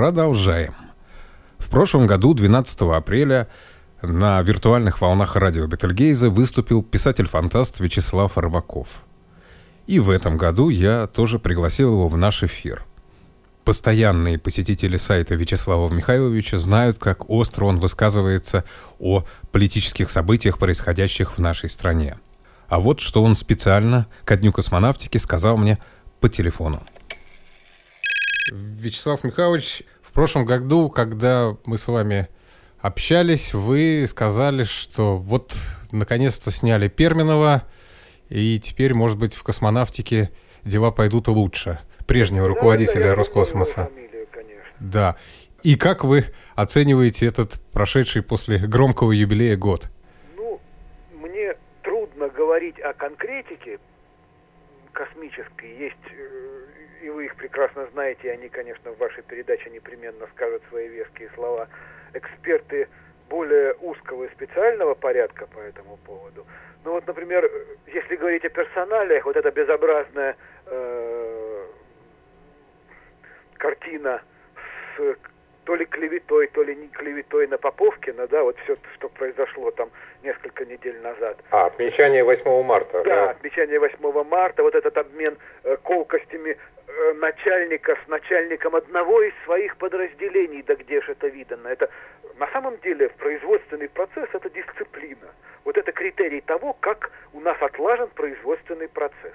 Продолжаем. В прошлом году, 12 апреля, на виртуальных волнах радио Бетельгейза выступил писатель-фантаст Вячеслав Арбаков. И в этом году я тоже пригласил его в наш эфир. Постоянные посетители сайта Вячеслава Михайловича знают, как остро он высказывается о политических событиях, происходящих в нашей стране. А вот что он специально ко Дню космонавтики сказал мне по телефону. Вячеслав Михайлович, в прошлом году, когда мы с вами общались, вы сказали, что вот наконец-то сняли Перминова, и теперь, может быть, в космонавтике дела пойдут лучше прежнего руководителя да, Роскосмоса. Фамилию, да. И как вы оцениваете этот прошедший после громкого юбилея год? Ну, мне трудно говорить о конкретике космической. Есть э, и вы их прекрасно знаете, они, конечно, в вашей передаче непременно скажут свои веские слова, эксперты более узкого и специального порядка по этому поводу. Ну вот, например, если говорить о персоналиях, вот эта безобразная э, картина с то ли клеветой, то ли не клеветой на Поповкина, да, вот все, что произошло там несколько недель назад. А, отмечание 8 марта. Да, да, отмечание 8 марта, вот этот обмен э, колкостями э, начальника с начальником одного из своих подразделений, да где же это видно? Это на самом деле производственный процесс это дисциплина. Вот это критерий того, как у нас отлажен производственный процесс.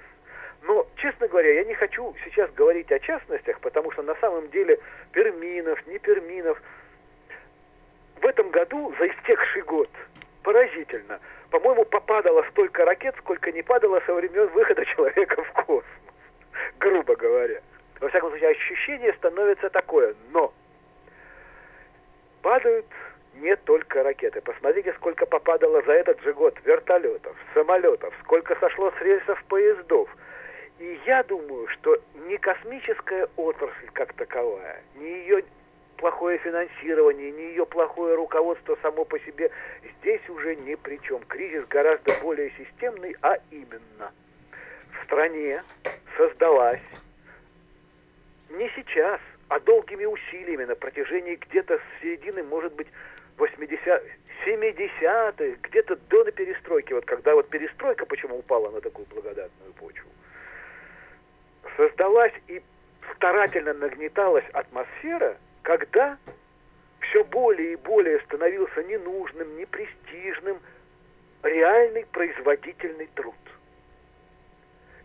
Но, честно говоря, я не хочу сейчас говорить о частностях, потому что на самом деле Перминов, не Перминов. В этом году, за истекший год, поразительно, по-моему, попадало столько ракет, сколько не падало со времен выхода человека в космос. Грубо говоря. Во всяком случае, ощущение становится такое. Но падают не только ракеты. Посмотрите, сколько попадало за этот же год вертолетов, самолетов, сколько сошло с рельсов поездов – и я думаю, что не космическая отрасль как таковая, не ее плохое финансирование, не ее плохое руководство само по себе здесь уже ни при чем. Кризис гораздо более системный, а именно в стране создалась. Не сейчас, а долгими усилиями на протяжении где-то с середины, может быть, 80 70-х, где-то до перестройки, вот когда вот перестройка почему упала на такую благодатную почву – создалась и старательно нагнеталась атмосфера, когда все более и более становился ненужным, непрестижным реальный производительный труд.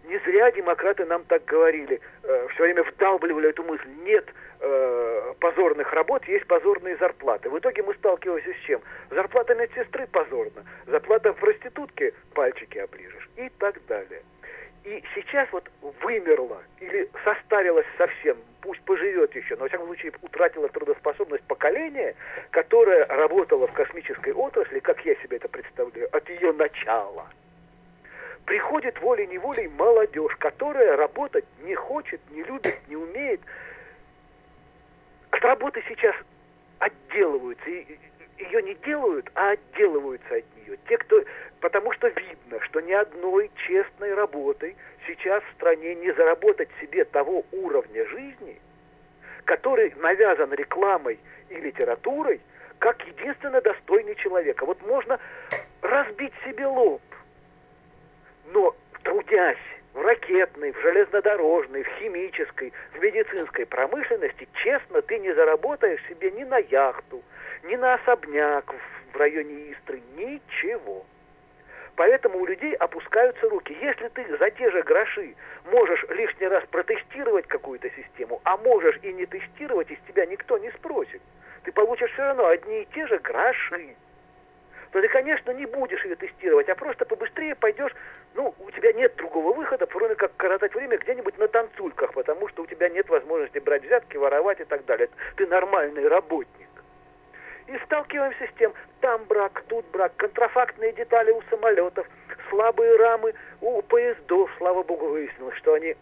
Не зря демократы нам так говорили, э, все время вдалбливали эту мысль. Нет э, позорных работ, есть позорные зарплаты. В итоге мы сталкиваемся с чем? Зарплата медсестры позорна, зарплата проститутки пальчики оближешь и так далее. И сейчас вот вымерла или состарилась совсем, пусть поживет еще, но, во всяком случае, утратила трудоспособность поколения, которое работало в космической отрасли, как я себе это представляю, от ее начала. Приходит волей-неволей молодежь, которая работать не хочет, не любит, не умеет. От работы сейчас отделываются. И ее не делают, а отделываются от нее. Те, кто... Потому что видно, что ни одной честной работой сейчас в стране не заработать себе того уровня жизни, который навязан рекламой и литературой, как единственно достойный человека. Вот можно разбить себе лоб, но трудясь в ракетной, в железнодорожной, в химической, в медицинской промышленности, честно, ты не заработаешь себе ни на яхту, ни на особняк в районе Истры, ничего. Поэтому у людей опускаются руки. Если ты за те же гроши можешь лишний раз протестировать какую-то систему, а можешь и не тестировать, из тебя никто не спросит, ты получишь все равно одни и те же гроши то ты, конечно, не будешь ее тестировать, а просто побыстрее пойдешь, ну, у тебя нет другого выхода, кроме как коротать время где-нибудь на танцульках, потому что у тебя нет возможности брать взятки, воровать и так далее. Ты нормальный работник. И сталкиваемся с тем, там брак, тут брак, контрафактные детали у самолетов, слабые рамы у поездов, слава богу, выяснилось, что они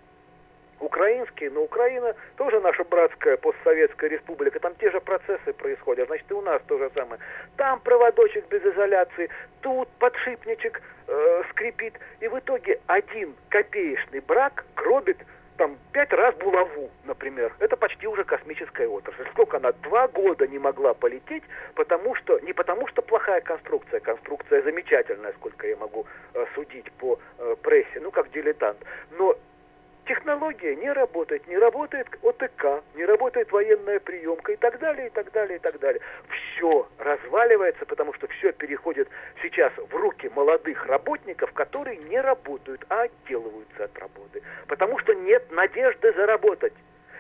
украинские, но Украина тоже наша братская постсоветская республика, там те же процессы происходят, значит и у нас то же самое. Там проводочек без изоляции, тут подшипничек э, скрипит, и в итоге один копеечный брак гробит там пять раз булаву, например. Это почти уже космическая отрасль. Сколько она два года не могла полететь, потому что не потому что плохая конструкция, конструкция замечательная, сколько я могу э, судить по э, прессе, ну как дилетант, но технология не работает, не работает ОТК, не работает военная приемка и так далее, и так далее, и так далее. Все разваливается, потому что все переходит сейчас в руки молодых работников, которые не работают, а отделываются от работы. Потому что нет надежды заработать.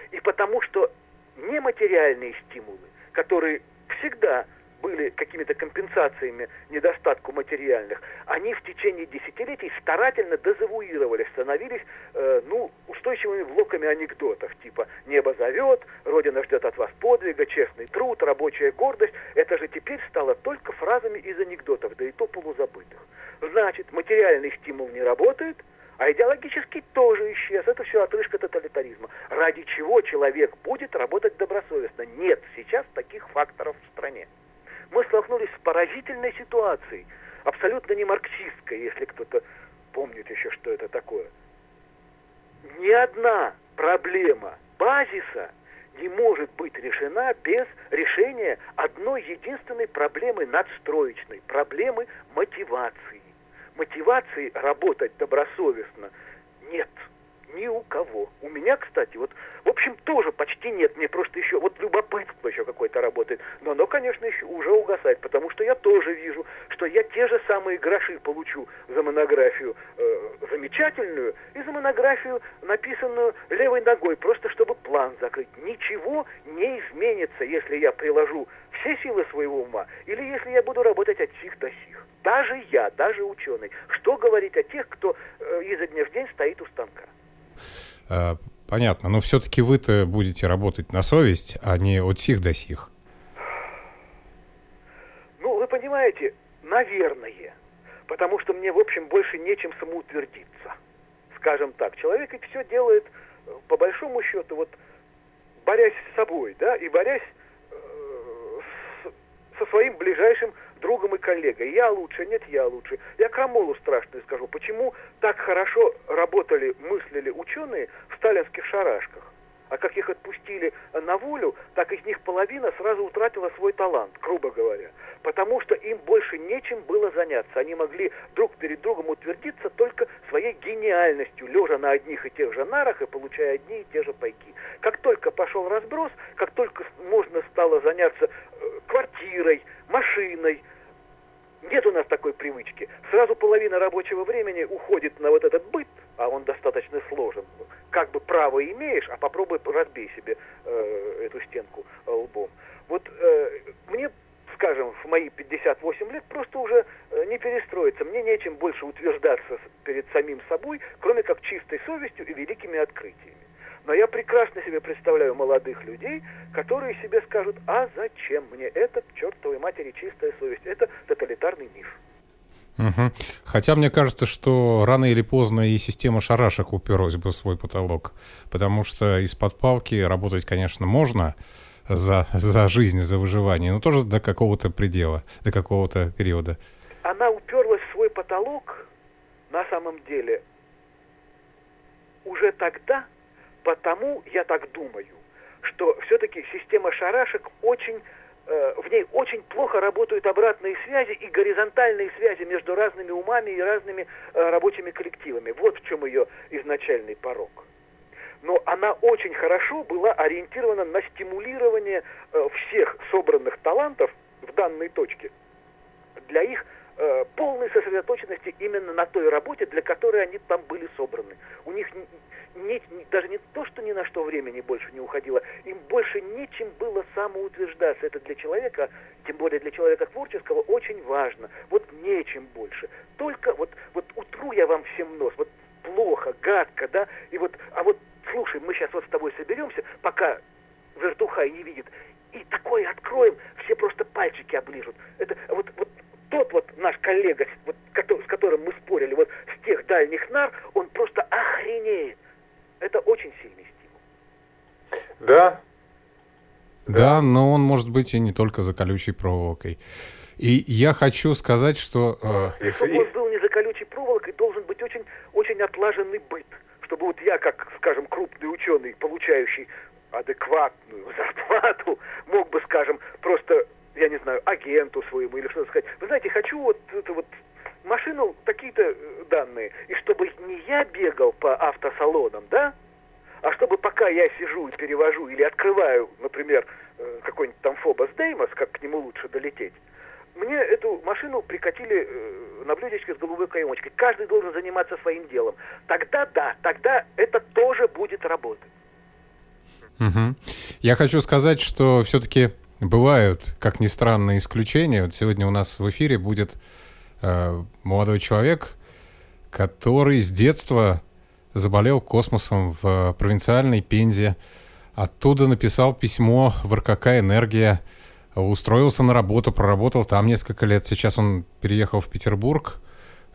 И потому что нематериальные стимулы, которые всегда были какими-то компенсациями недостатку материальных, они в течение десятилетий старательно дезавуировались, становились, э, ну, устойчивыми блоками анекдотов, типа «Небо зовет», «Родина ждет от вас подвига», «Честный труд», «Рабочая гордость». Это же теперь стало только фразами из анекдотов, да и то полузабытых. Значит, материальный стимул не работает, а идеологический тоже исчез. Это все отрыжка тоталитаризма. Ради чего человек будет работать добросовестно? Нет сейчас таких факторов в стране мы столкнулись с поразительной ситуацией, абсолютно не марксистской, если кто-то помнит еще, что это такое. Ни одна проблема базиса не может быть решена без решения одной единственной проблемы надстроечной, проблемы мотивации. Мотивации работать добросовестно нет ни у кого. У меня, кстати, вот, в общем, тоже почти нет. Мне просто еще, вот любопытство еще какое-то работает. Но оно, конечно, еще уже угасает, потому что я тоже вижу, что я те же самые гроши получу за монографию э, замечательную и за монографию, написанную левой ногой, просто чтобы план закрыть. Ничего не изменится, если я приложу все силы своего ума, или если я буду работать от сих до сих. Даже я, даже ученый. Что говорить о тех, кто э, изо дня в день стоит у станка? А, понятно, но все-таки вы-то будете работать на совесть, а не от сих до сих. Ну, вы понимаете, наверное. Потому что мне, в общем, больше нечем самоутвердиться. Скажем так, человек ведь все делает, э, по большому счету, вот борясь с собой, да, и борясь э, с, со своим ближайшим другом и коллегой. Я лучше, нет, я лучше. Я Крамолу страшно скажу. Почему так хорошо работали, мыслили ученые в сталинских шарашках? А как их отпустили на волю, так из них половина сразу утратила свой талант, грубо говоря. Потому что им больше нечем было заняться. Они могли друг перед другом утвердиться только своей гениальностью, лежа на одних и тех же нарах и получая одни и те же пайки. Как только пошел разброс, как только можно стало заняться э, квартирой, машиной, нет у нас такой привычки. Сразу половина рабочего времени уходит на вот этот быт, а он достаточно сложен. Как бы право имеешь, а попробуй разбей себе э, эту стенку э, лбом. Вот э, мне, скажем, в мои 58 лет просто уже э, не перестроиться. Мне нечем больше утверждаться перед самим собой, кроме как чистой совестью и великими открытиями. Но я прекрасно себе представляю молодых людей, которые себе скажут, а зачем мне это, чертовой матери, чистая совесть? Это тоталитарный миф. Угу. Хотя мне кажется, что рано или поздно и система шарашек уперлась бы в свой потолок, потому что из-под палки работать, конечно, можно за, за жизнь, за выживание, но тоже до какого-то предела, до какого-то периода. Она уперлась в свой потолок, на самом деле, уже тогда, потому, я так думаю, что все-таки система шарашек очень э, в ней очень плохо работают обратные связи и горизонтальные связи между разными умами и разными э, рабочими коллективами. Вот в чем ее изначальный порог. Но она очень хорошо была ориентирована на стимулирование э, всех собранных талантов в данной точке для их полной сосредоточенности именно на той работе, для которой они там были собраны. У них не, даже не то, что ни на что времени больше не уходило, им больше нечем было самоутверждаться. Это для человека, тем более для человека творческого, очень важно. Вот нечем больше. Только вот, вот утру я вам всем нос, вот плохо, гадко, да, и вот, а вот, слушай, мы сейчас вот с тобой соберемся, пока вертухай не видит, и такое откроем, все просто пальчики оближут. Это вот, вот тот вот наш коллега, вот, с которым мы спорили, вот с тех дальних нар, он просто охренеет. Это очень сильный стимул. Да. Да, но он может быть и не только за колючей проволокой. И я хочу сказать, что... Э... Чтобы он был не за колючей проволокой, должен быть очень, очень отлаженный быт чтобы вот я, как, скажем, крупный ученый, получающий адекватную зарплату, мог бы, скажем, просто, я не знаю, агенту своему или что-то сказать, вы знаете, хочу вот это вот машину такие-то э, данные, и чтобы не я бегал по автосалонам, да, а чтобы пока я сижу и перевожу или открываю, например, э, какой-нибудь там Фобос Деймос, как к нему лучше долететь, мне эту машину прикатили э, на блюдечке с голубой каемочкой. Каждый должен заниматься своим делом. Тогда да, тогда это тоже будет работать. Угу. Я хочу сказать, что все-таки бывают, как ни странно, исключения. Вот сегодня у нас в эфире будет молодой человек, который с детства заболел космосом в провинциальной Пензе. Оттуда написал письмо в РКК «Энергия», устроился на работу, проработал там несколько лет. Сейчас он переехал в Петербург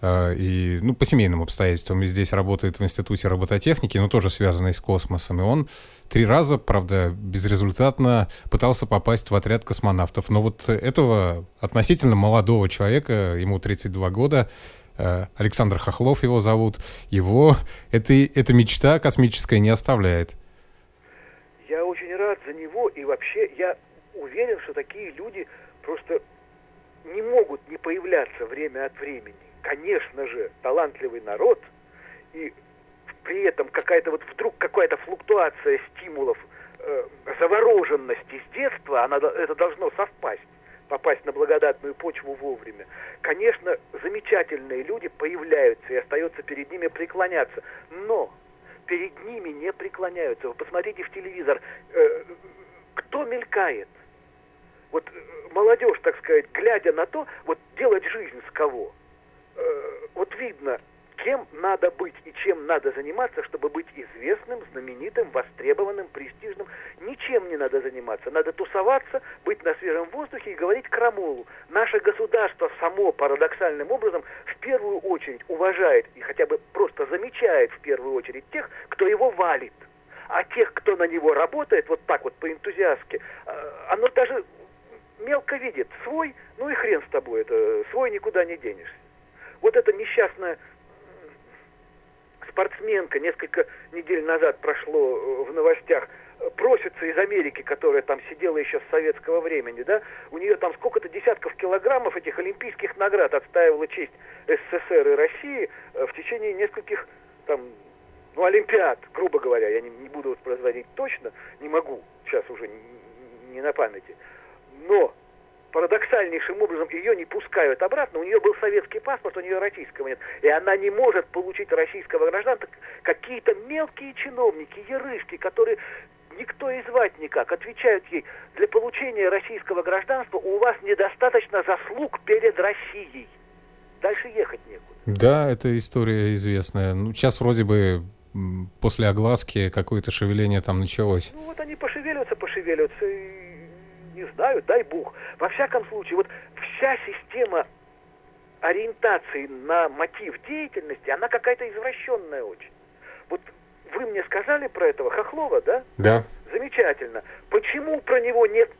э, и, ну, по семейным обстоятельствам, и здесь работает в Институте робототехники, но тоже связанный с космосом. И он три раза, правда, безрезультатно пытался попасть в отряд космонавтов. Но вот этого относительно молодого человека, ему 32 года, э, Александр Хохлов его зовут, его это, эта мечта космическая не оставляет. Я очень рад за него, и вообще я уверен, что такие люди просто не могут не появляться время от времени. Конечно же, талантливый народ, и при этом какая-то вот вдруг какая-то флуктуация стимулов, э, завороженности с детства, она, это должно совпасть попасть на благодатную почву вовремя. Конечно, замечательные люди появляются и остается перед ними преклоняться. Но перед ними не преклоняются. Вы посмотрите в телевизор, э, кто мелькает – вот э, молодежь, так сказать, глядя на то, вот делать жизнь с кого. Э, вот видно, кем надо быть и чем надо заниматься, чтобы быть известным, знаменитым, востребованным, престижным. Ничем не надо заниматься. Надо тусоваться, быть на свежем воздухе и говорить крамолу. Наше государство само парадоксальным образом в первую очередь уважает и хотя бы просто замечает в первую очередь тех, кто его валит. А тех, кто на него работает, вот так вот по-энтузиастски, э, оно даже мелко видит свой, ну и хрен с тобой, это свой никуда не денешься. Вот эта несчастная спортсменка несколько недель назад прошло э, в новостях, э, просится из Америки, которая там сидела еще с советского времени, да, у нее там сколько-то десятков килограммов этих олимпийских наград отстаивала честь СССР и России э, в течение нескольких там ну, Олимпиад, грубо говоря, я не, не буду воспроизводить точно, не могу, сейчас уже не, не на памяти. Но парадоксальнейшим образом ее не пускают обратно. У нее был советский паспорт, у нее российского нет. И она не может получить российского гражданства. Какие-то мелкие чиновники, ерышки, которые никто и звать никак, отвечают ей, для получения российского гражданства у вас недостаточно заслуг перед Россией. Дальше ехать некуда. Да, эта история известная. Ну, сейчас вроде бы после огласки какое-то шевеление там началось. Ну вот они пошевеливаются, пошевеливаются, и не знаю, дай бог. Во всяком случае, вот вся система ориентации на мотив деятельности, она какая-то извращенная очень. Вот вы мне сказали про этого Хохлова, да? Да. Замечательно. Почему про него нет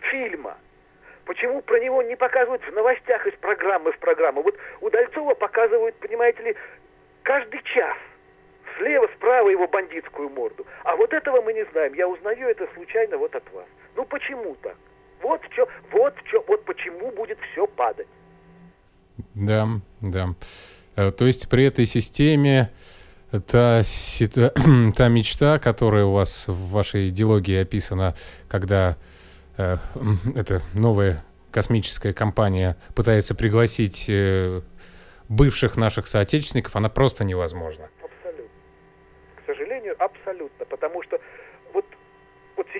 фильма? Почему про него не показывают в новостях из программы в программу? Вот у Дальцова показывают, понимаете ли, каждый час. Слева, справа его бандитскую морду. А вот этого мы не знаем. Я узнаю это случайно вот от вас. Ну почему так? Вот что, вот что, вот почему будет все падать. Да, да. Э, то есть при этой системе та, та мечта, которая у вас в вашей идеологии описана, когда э, эта новая космическая компания пытается пригласить э, бывших наших соотечественников, она просто невозможна. Абсолютно. К сожалению, абсолютно. Потому что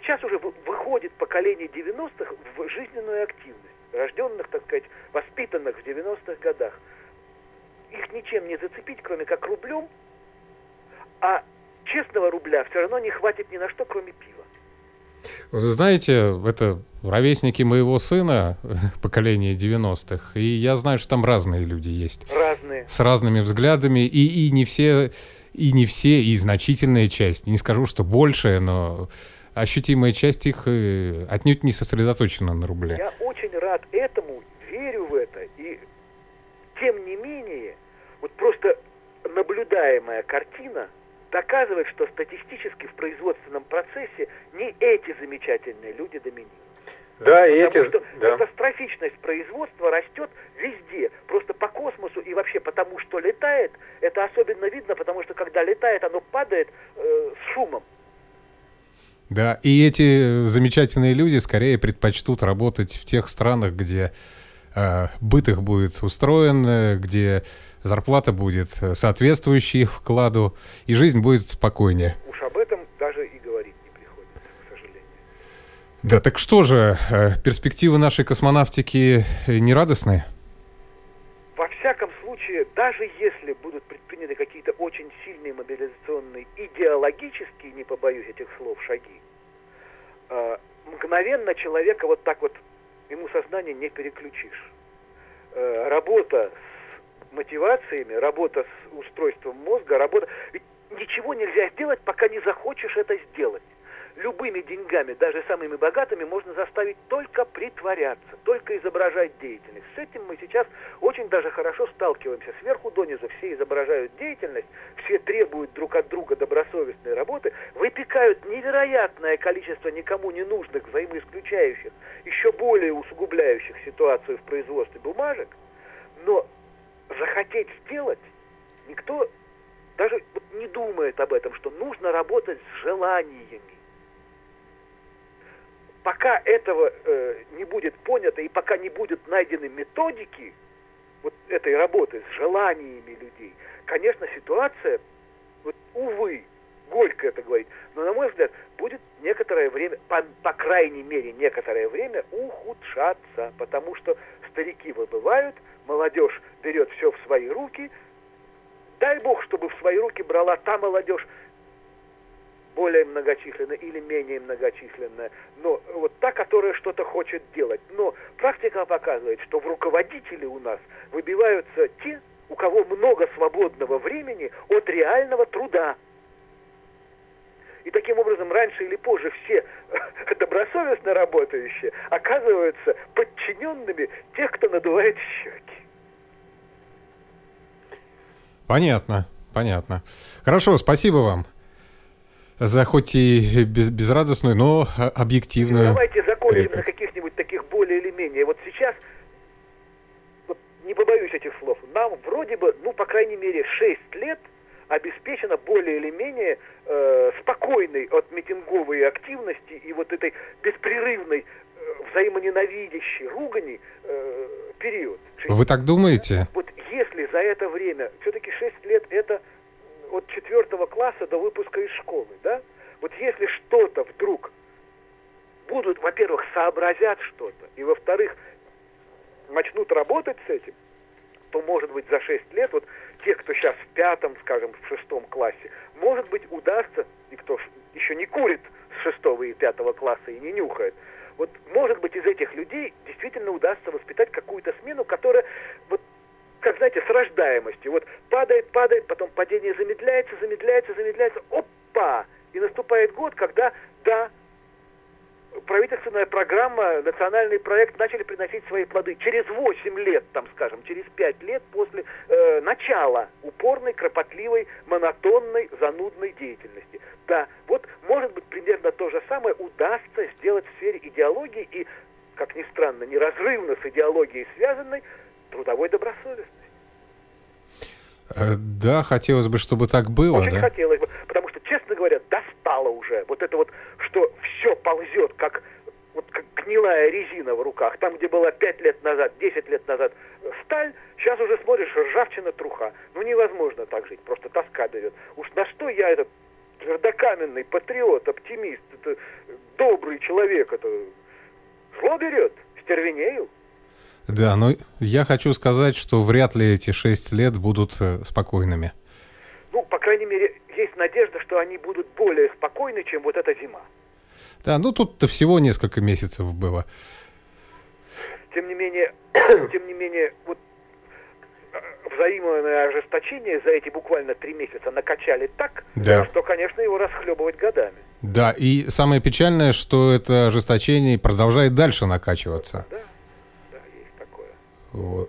сейчас уже выходит поколение 90-х в жизненную активность, рожденных, так сказать, воспитанных в 90-х годах. Их ничем не зацепить, кроме как рублем, а честного рубля все равно не хватит ни на что, кроме пива. Вы знаете, это ровесники моего сына, поколение 90-х, и я знаю, что там разные люди есть. Разные. С разными взглядами, и, и не все, и не все, и значительная часть, не скажу, что большая, но ощутимая часть их э, отнюдь не сосредоточена на рубле. Я очень рад этому, верю в это. И тем не менее, вот просто наблюдаемая картина доказывает, что статистически в производственном процессе не эти замечательные люди доминируют. Да, и Потому эти... что Да. катастрофичность производства растет везде. Просто по космосу и вообще потому, что летает, это особенно видно, потому что когда летает, оно падает э, с шумом. Да, и эти замечательные люди скорее предпочтут работать в тех странах, где э, быт их будет устроен, э, где зарплата будет э, соответствующей их вкладу, и жизнь будет спокойнее. Уж об этом даже и говорить не приходится, к сожалению. Да, так что же, э, перспективы нашей космонавтики э, нерадостные? Случае, даже если будут предприняты какие-то очень сильные мобилизационные, идеологические, не побоюсь этих слов, шаги, э, мгновенно человека вот так вот, ему сознание не переключишь. Э, работа с мотивациями, работа с устройством мозга, работа... Ведь ничего нельзя сделать, пока не захочешь это сделать. Любыми деньгами, даже самыми богатыми, можно заставить только притворяться, только изображать деятельность. С этим мы сейчас очень даже хорошо сталкиваемся. Сверху донизу все изображают деятельность, все требуют друг от друга добросовестной работы, выпекают невероятное количество никому не нужных, взаимоисключающих, еще более усугубляющих ситуацию в производстве бумажек, но захотеть сделать никто даже не думает об этом, что нужно работать с желаниями. Пока этого э, не будет понято и пока не будут найдены методики вот этой работы с желаниями людей, конечно, ситуация, вот, увы, горько это говорить, но, на мой взгляд, будет некоторое время, по, по крайней мере, некоторое время ухудшаться, потому что старики выбывают, молодежь берет все в свои руки, дай бог, чтобы в свои руки брала та молодежь, более многочисленная или менее многочисленная, но вот та, которая что-то хочет делать. Но практика показывает, что в руководители у нас выбиваются те, у кого много свободного времени от реального труда. И таким образом раньше или позже все добросовестно работающие оказываются подчиненными тех, кто надувает щеки. Понятно, понятно. Хорошо, спасибо вам за хоть и без, безрадостную, но объективную. Давайте реплику. на каких-нибудь таких более или менее. Вот сейчас, вот не побоюсь этих слов, нам вроде бы, ну, по крайней мере, 6 лет обеспечено более или менее э, спокойной от митинговой активности и вот этой беспрерывной э, взаимоненавидящей ругани э, период. Шесть Вы так думаете? вот если за это время, все-таки 6 лет это от четвертого класса до выпуска из школы, да? Вот если что-то вдруг будут, во-первых, сообразят что-то, и во-вторых, начнут работать с этим, то, может быть, за 6 лет, вот те, кто сейчас в пятом, скажем, в шестом классе, может быть, удастся, и кто еще не курит с шестого и пятого класса и не нюхает, вот, может быть, из этих людей действительно удастся воспитать какую-то смену, которая, вот, как, знаете, с рождаемостью. Вот падает, падает, потом падение замедляется, замедляется, замедляется. Опа! И наступает год, когда, да, правительственная программа, национальный проект начали приносить свои плоды. Через 8 лет, там, скажем, через 5 лет после э, начала упорной, кропотливой, монотонной, занудной деятельности. Да, вот, может быть, примерно то же самое удастся сделать в сфере идеологии и, как ни странно, неразрывно с идеологией связанной, трудовой добросовестности. Э, Да, хотелось бы, чтобы так было, Очень да? хотелось бы, потому что, честно говоря, достало уже. Вот это вот, что все ползет, как, вот, как гнилая резина в руках. Там, где была 5 лет назад, 10 лет назад э, сталь, сейчас уже смотришь, ржавчина, труха. Ну, невозможно так жить, просто тоска берет. Уж на что я этот твердокаменный патриот, оптимист, это добрый человек, это зло берет, стервенею. Да, но я хочу сказать, что вряд ли эти шесть лет будут э, спокойными. Ну, по крайней мере, есть надежда, что они будут более спокойны, чем вот эта зима. Да, ну тут-то всего несколько месяцев было. Тем не менее, тем не менее, вот э, взаимное ожесточение за эти буквально три месяца накачали так, Да. что, конечно, его расхлебывать годами. Да, и самое печальное, что это ожесточение продолжает дальше накачиваться. Да. Вот.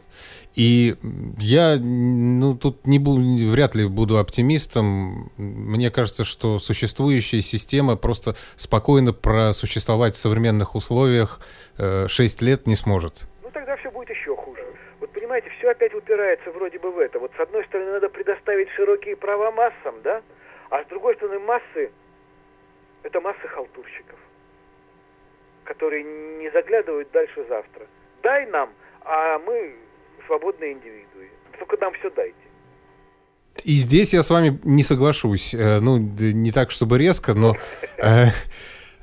И я, ну, тут не буду, вряд ли буду оптимистом. Мне кажется, что существующая система просто спокойно просуществовать в современных условиях э, 6 лет не сможет. Ну, тогда все будет еще хуже. Вот понимаете, все опять упирается вроде бы в это. Вот с одной стороны надо предоставить широкие права массам, да? А с другой стороны массы, это массы халтурщиков, которые не заглядывают дальше завтра. Дай нам, а мы свободные индивидуи. Только нам все дайте. И здесь я с вами не соглашусь. Э, ну, не так, чтобы резко, но... Э,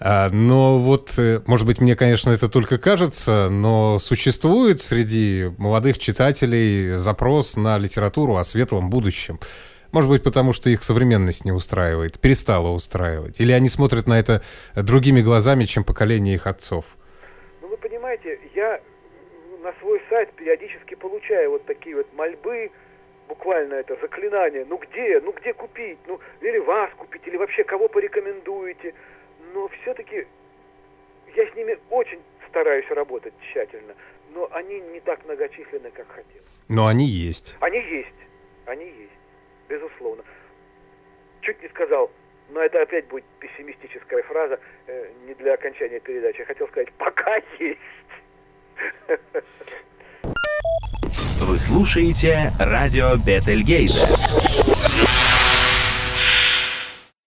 а, но вот, э, может быть, мне, конечно, это только кажется, но существует среди молодых читателей запрос на литературу о светлом будущем. Может быть, потому что их современность не устраивает, перестала устраивать. Или они смотрят на это другими глазами, чем поколение их отцов. Ну, вы понимаете, я на свой сайт периодически получаю вот такие вот мольбы, буквально это заклинание, ну где, ну где купить, ну или вас купить, или вообще кого порекомендуете. Но все-таки я с ними очень стараюсь работать тщательно, но они не так многочисленны, как хотел. Но они есть. Они есть, они есть, безусловно. Чуть не сказал, но это опять будет пессимистическая фраза, э, не для окончания передачи. Я хотел сказать, пока есть. Вы слушаете радио Бетельгейза.